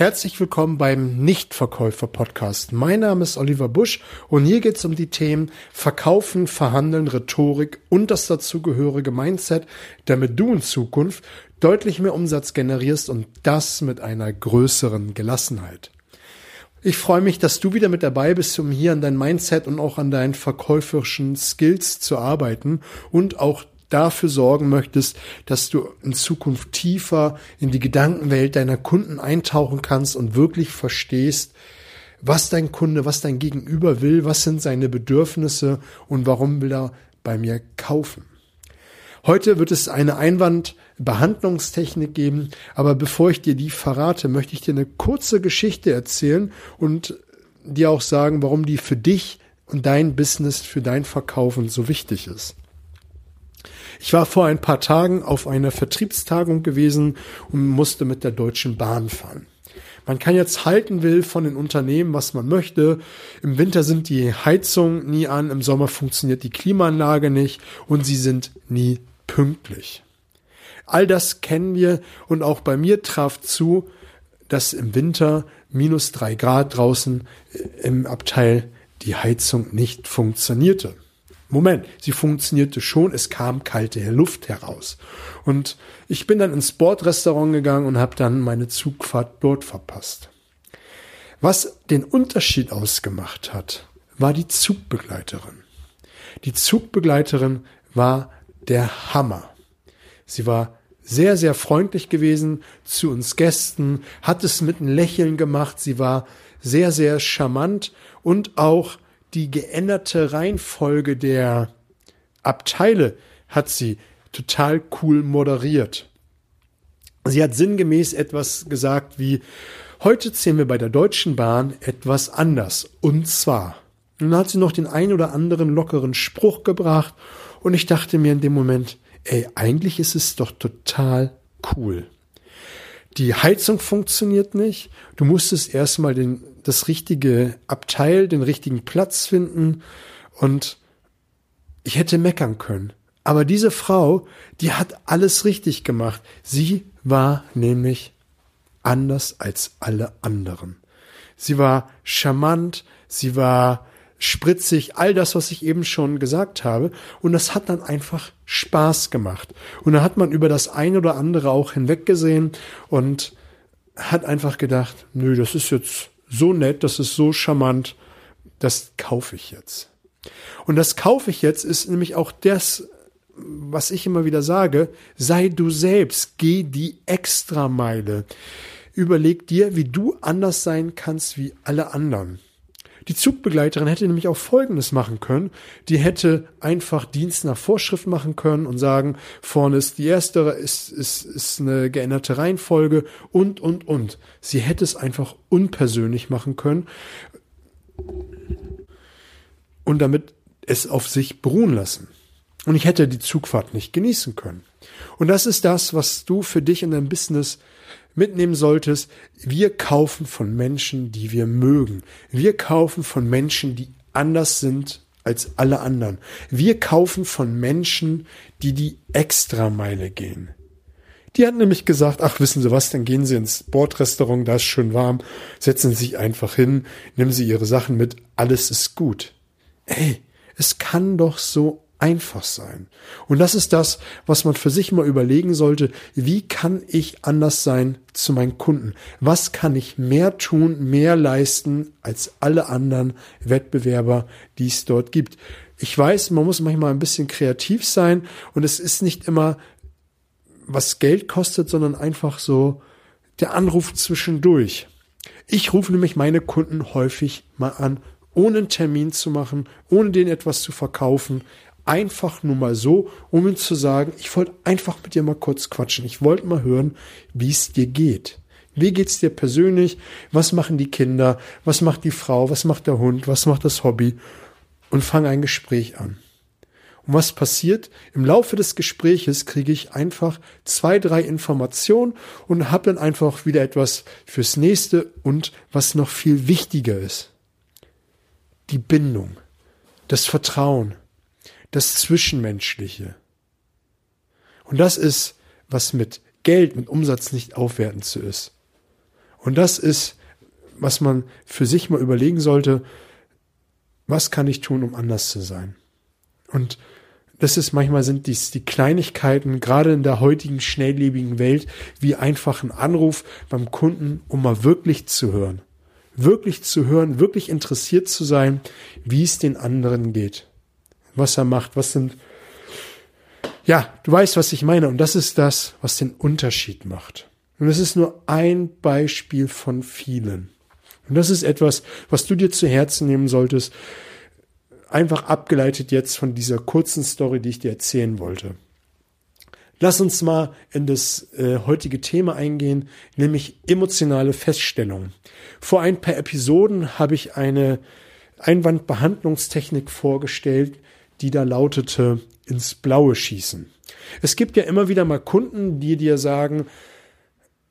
Herzlich willkommen beim Nichtverkäufer-Podcast. Mein Name ist Oliver Busch und hier geht es um die Themen Verkaufen, Verhandeln, Rhetorik und das dazugehörige Mindset, damit du in Zukunft deutlich mehr Umsatz generierst und das mit einer größeren Gelassenheit. Ich freue mich, dass du wieder mit dabei bist, um hier an dein Mindset und auch an deinen verkäuferischen Skills zu arbeiten und auch dafür sorgen möchtest, dass du in Zukunft tiefer in die Gedankenwelt deiner Kunden eintauchen kannst und wirklich verstehst, was dein Kunde, was dein Gegenüber will, was sind seine Bedürfnisse und warum will er bei mir kaufen. Heute wird es eine Einwandbehandlungstechnik geben, aber bevor ich dir die verrate, möchte ich dir eine kurze Geschichte erzählen und dir auch sagen, warum die für dich und dein Business, für dein Verkaufen so wichtig ist. Ich war vor ein paar Tagen auf einer Vertriebstagung gewesen und musste mit der Deutschen Bahn fahren. Man kann jetzt halten will von den Unternehmen, was man möchte. Im Winter sind die Heizungen nie an, im Sommer funktioniert die Klimaanlage nicht und sie sind nie pünktlich. All das kennen wir und auch bei mir traf zu, dass im Winter minus drei Grad draußen im Abteil die Heizung nicht funktionierte. Moment, sie funktionierte schon, es kam kalte Luft heraus. Und ich bin dann ins Bordrestaurant gegangen und habe dann meine Zugfahrt dort verpasst. Was den Unterschied ausgemacht hat, war die Zugbegleiterin. Die Zugbegleiterin war der Hammer. Sie war sehr, sehr freundlich gewesen zu uns Gästen, hat es mit einem Lächeln gemacht, sie war sehr, sehr charmant und auch die geänderte Reihenfolge der Abteile hat sie total cool moderiert. Sie hat sinngemäß etwas gesagt wie, heute zählen wir bei der Deutschen Bahn etwas anders. Und zwar. Dann hat sie noch den ein oder anderen lockeren Spruch gebracht und ich dachte mir in dem Moment, ey, eigentlich ist es doch total cool. Die Heizung funktioniert nicht. Du musstest erstmal den, das richtige Abteil, den richtigen Platz finden und ich hätte meckern können. Aber diese Frau, die hat alles richtig gemacht. Sie war nämlich anders als alle anderen. Sie war charmant, sie war spritzig, all das, was ich eben schon gesagt habe. Und das hat dann einfach Spaß gemacht. Und da hat man über das eine oder andere auch hinweggesehen und hat einfach gedacht, nö, das ist jetzt so nett, das ist so charmant, das kaufe ich jetzt. Und das kaufe ich jetzt ist nämlich auch das, was ich immer wieder sage, sei du selbst, geh die Extrameile. Überleg dir, wie du anders sein kannst wie alle anderen. Die Zugbegleiterin hätte nämlich auch Folgendes machen können. Die hätte einfach Dienst nach Vorschrift machen können und sagen, vorne ist die erste, ist, ist, ist eine geänderte Reihenfolge und, und, und. Sie hätte es einfach unpersönlich machen können und damit es auf sich beruhen lassen. Und ich hätte die Zugfahrt nicht genießen können. Und das ist das, was du für dich in deinem Business mitnehmen solltest, wir kaufen von Menschen, die wir mögen. Wir kaufen von Menschen, die anders sind als alle anderen. Wir kaufen von Menschen, die die Extrameile gehen. Die hat nämlich gesagt, ach, wissen Sie was, dann gehen Sie ins Bordrestaurant, da ist schön warm, setzen Sie sich einfach hin, nehmen Sie Ihre Sachen mit, alles ist gut. Ey, es kann doch so einfach sein. Und das ist das, was man für sich mal überlegen sollte. Wie kann ich anders sein zu meinen Kunden? Was kann ich mehr tun, mehr leisten als alle anderen Wettbewerber, die es dort gibt? Ich weiß, man muss manchmal ein bisschen kreativ sein und es ist nicht immer, was Geld kostet, sondern einfach so der Anruf zwischendurch. Ich rufe nämlich meine Kunden häufig mal an, ohne einen Termin zu machen, ohne denen etwas zu verkaufen, einfach nur mal so, um ihm zu sagen, ich wollte einfach mit dir mal kurz quatschen. Ich wollte mal hören, wie es dir geht. Wie geht's dir persönlich? Was machen die Kinder? Was macht die Frau? Was macht der Hund? Was macht das Hobby? Und fang ein Gespräch an. Und was passiert? Im Laufe des Gespräches kriege ich einfach zwei, drei Informationen und habe dann einfach wieder etwas fürs nächste und was noch viel wichtiger ist. Die Bindung, das Vertrauen, das Zwischenmenschliche. Und das ist, was mit Geld, mit Umsatz nicht aufwertend zu ist. Und das ist, was man für sich mal überlegen sollte, was kann ich tun, um anders zu sein? Und das ist manchmal sind dies die Kleinigkeiten, gerade in der heutigen schnelllebigen Welt, wie einfach ein Anruf beim Kunden, um mal wirklich zu hören. Wirklich zu hören, wirklich interessiert zu sein, wie es den anderen geht. Was er macht, was sind, ja, du weißt, was ich meine. Und das ist das, was den Unterschied macht. Und es ist nur ein Beispiel von vielen. Und das ist etwas, was du dir zu Herzen nehmen solltest, einfach abgeleitet jetzt von dieser kurzen Story, die ich dir erzählen wollte. Lass uns mal in das äh, heutige Thema eingehen, nämlich emotionale Feststellungen. Vor ein paar Episoden habe ich eine Einwandbehandlungstechnik vorgestellt, die da lautete ins Blaue schießen. Es gibt ja immer wieder mal Kunden, die dir sagen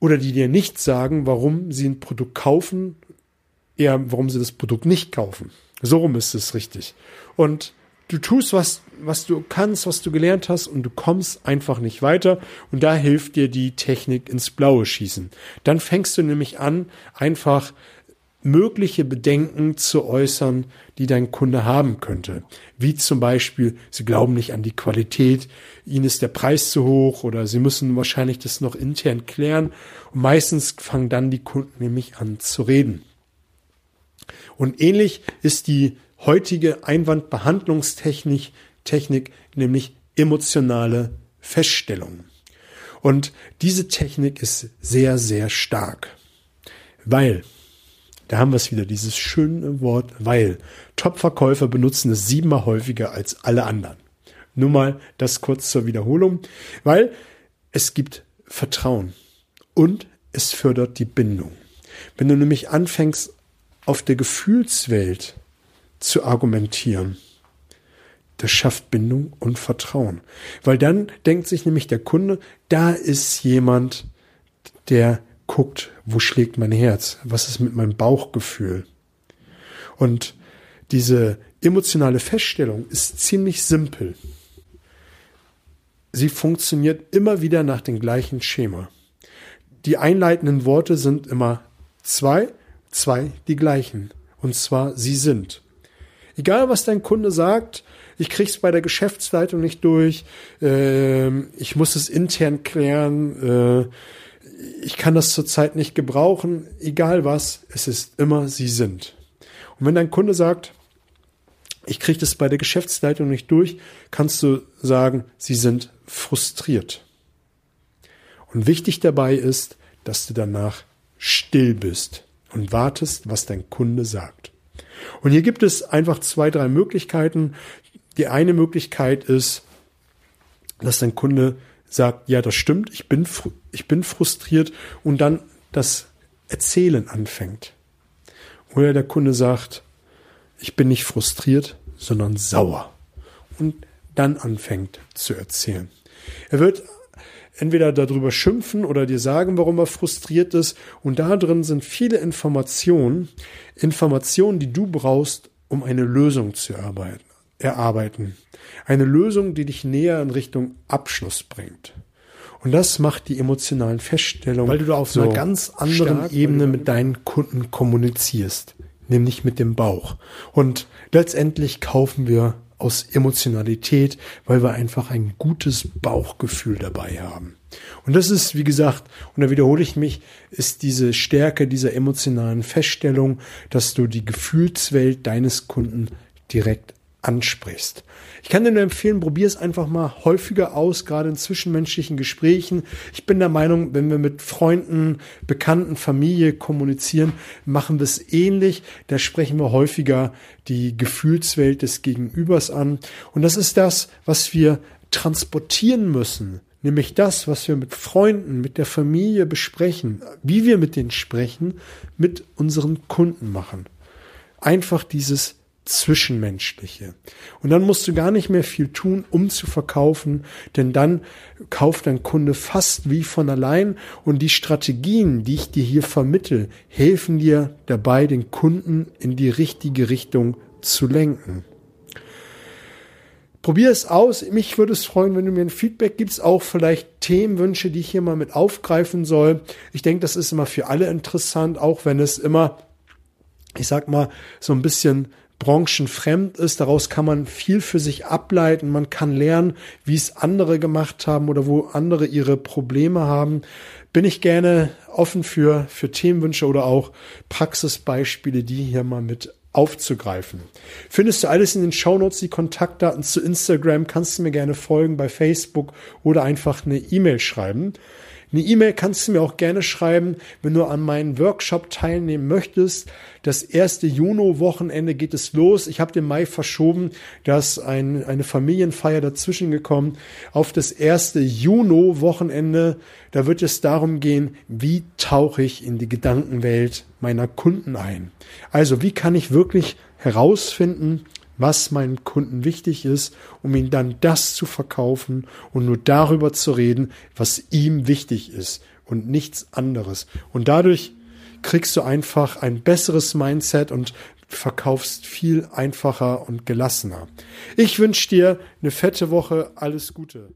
oder die dir nicht sagen, warum sie ein Produkt kaufen, eher warum sie das Produkt nicht kaufen. So rum ist es richtig. Und du tust was, was du kannst, was du gelernt hast und du kommst einfach nicht weiter und da hilft dir die Technik ins Blaue schießen. Dann fängst du nämlich an, einfach mögliche Bedenken zu äußern, die dein Kunde haben könnte. Wie zum Beispiel, sie glauben nicht an die Qualität, ihnen ist der Preis zu hoch oder sie müssen wahrscheinlich das noch intern klären. Und meistens fangen dann die Kunden nämlich an zu reden. Und ähnlich ist die heutige Einwandbehandlungstechnik, Technik, nämlich emotionale Feststellung. Und diese Technik ist sehr, sehr stark, weil, da haben wir es wieder, dieses schöne Wort, weil Top-Verkäufer benutzen es siebenmal häufiger als alle anderen. Nur mal das kurz zur Wiederholung, weil es gibt Vertrauen und es fördert die Bindung. Wenn du nämlich anfängst, auf der Gefühlswelt zu argumentieren, das schafft Bindung und Vertrauen. Weil dann denkt sich nämlich der Kunde, da ist jemand, der guckt, wo schlägt mein Herz? Was ist mit meinem Bauchgefühl? Und diese emotionale Feststellung ist ziemlich simpel. Sie funktioniert immer wieder nach dem gleichen Schema. Die einleitenden Worte sind immer zwei zwei die gleichen. Und zwar, sie sind. Egal, was dein Kunde sagt, ich krieg's bei der Geschäftsleitung nicht durch, äh, ich muss es intern klären, äh, ich kann das zurzeit nicht gebrauchen, egal was, es ist immer, sie sind. Und wenn dein Kunde sagt, ich kriege das bei der Geschäftsleitung nicht durch, kannst du sagen, sie sind frustriert. Und wichtig dabei ist, dass du danach still bist und wartest, was dein Kunde sagt. Und hier gibt es einfach zwei, drei Möglichkeiten. Die eine Möglichkeit ist, dass dein Kunde sagt, ja, das stimmt, ich bin, ich bin frustriert und dann das Erzählen anfängt. Oder der Kunde sagt, ich bin nicht frustriert, sondern sauer und dann anfängt zu erzählen. Er wird entweder darüber schimpfen oder dir sagen, warum er frustriert ist. Und da drin sind viele Informationen, Informationen, die du brauchst, um eine Lösung zu erarbeiten. Erarbeiten. Eine Lösung, die dich näher in Richtung Abschluss bringt. Und das macht die emotionalen Feststellungen, weil du da auf so einer ganz anderen stark, Ebene mit deinen Kunden kommunizierst, nämlich mit dem Bauch. Und letztendlich kaufen wir aus Emotionalität, weil wir einfach ein gutes Bauchgefühl dabei haben. Und das ist, wie gesagt, und da wiederhole ich mich, ist diese Stärke dieser emotionalen Feststellung, dass du die Gefühlswelt deines Kunden direkt ansprichst. Ich kann dir nur empfehlen, probier es einfach mal häufiger aus, gerade in zwischenmenschlichen Gesprächen. Ich bin der Meinung, wenn wir mit Freunden, Bekannten, Familie kommunizieren, machen wir es ähnlich. Da sprechen wir häufiger die Gefühlswelt des Gegenübers an. Und das ist das, was wir transportieren müssen. Nämlich das, was wir mit Freunden, mit der Familie besprechen, wie wir mit denen sprechen, mit unseren Kunden machen. Einfach dieses Zwischenmenschliche. Und dann musst du gar nicht mehr viel tun, um zu verkaufen, denn dann kauft dein Kunde fast wie von allein und die Strategien, die ich dir hier vermittel, helfen dir dabei, den Kunden in die richtige Richtung zu lenken. Probier es aus. Mich würde es freuen, wenn du mir ein Feedback gibst, auch vielleicht Themenwünsche, die ich hier mal mit aufgreifen soll. Ich denke, das ist immer für alle interessant, auch wenn es immer, ich sag mal, so ein bisschen branchenfremd ist. Daraus kann man viel für sich ableiten. Man kann lernen, wie es andere gemacht haben oder wo andere ihre Probleme haben. Bin ich gerne offen für, für Themenwünsche oder auch Praxisbeispiele, die hier mal mit aufzugreifen. Findest du alles in den Shownotes, die Kontaktdaten zu Instagram, kannst du mir gerne folgen bei Facebook oder einfach eine E-Mail schreiben. Eine E-Mail kannst du mir auch gerne schreiben, wenn du an meinem Workshop teilnehmen möchtest. Das erste Juni-Wochenende geht es los. Ich habe den Mai verschoben, da ist ein, eine Familienfeier dazwischen gekommen. Auf das erste Juni-Wochenende, da wird es darum gehen, wie tauche ich in die Gedankenwelt meiner Kunden ein. Also wie kann ich wirklich herausfinden, was meinem Kunden wichtig ist, um ihm dann das zu verkaufen und nur darüber zu reden, was ihm wichtig ist und nichts anderes. Und dadurch kriegst du einfach ein besseres Mindset und verkaufst viel einfacher und gelassener. Ich wünsche dir eine fette Woche, alles Gute.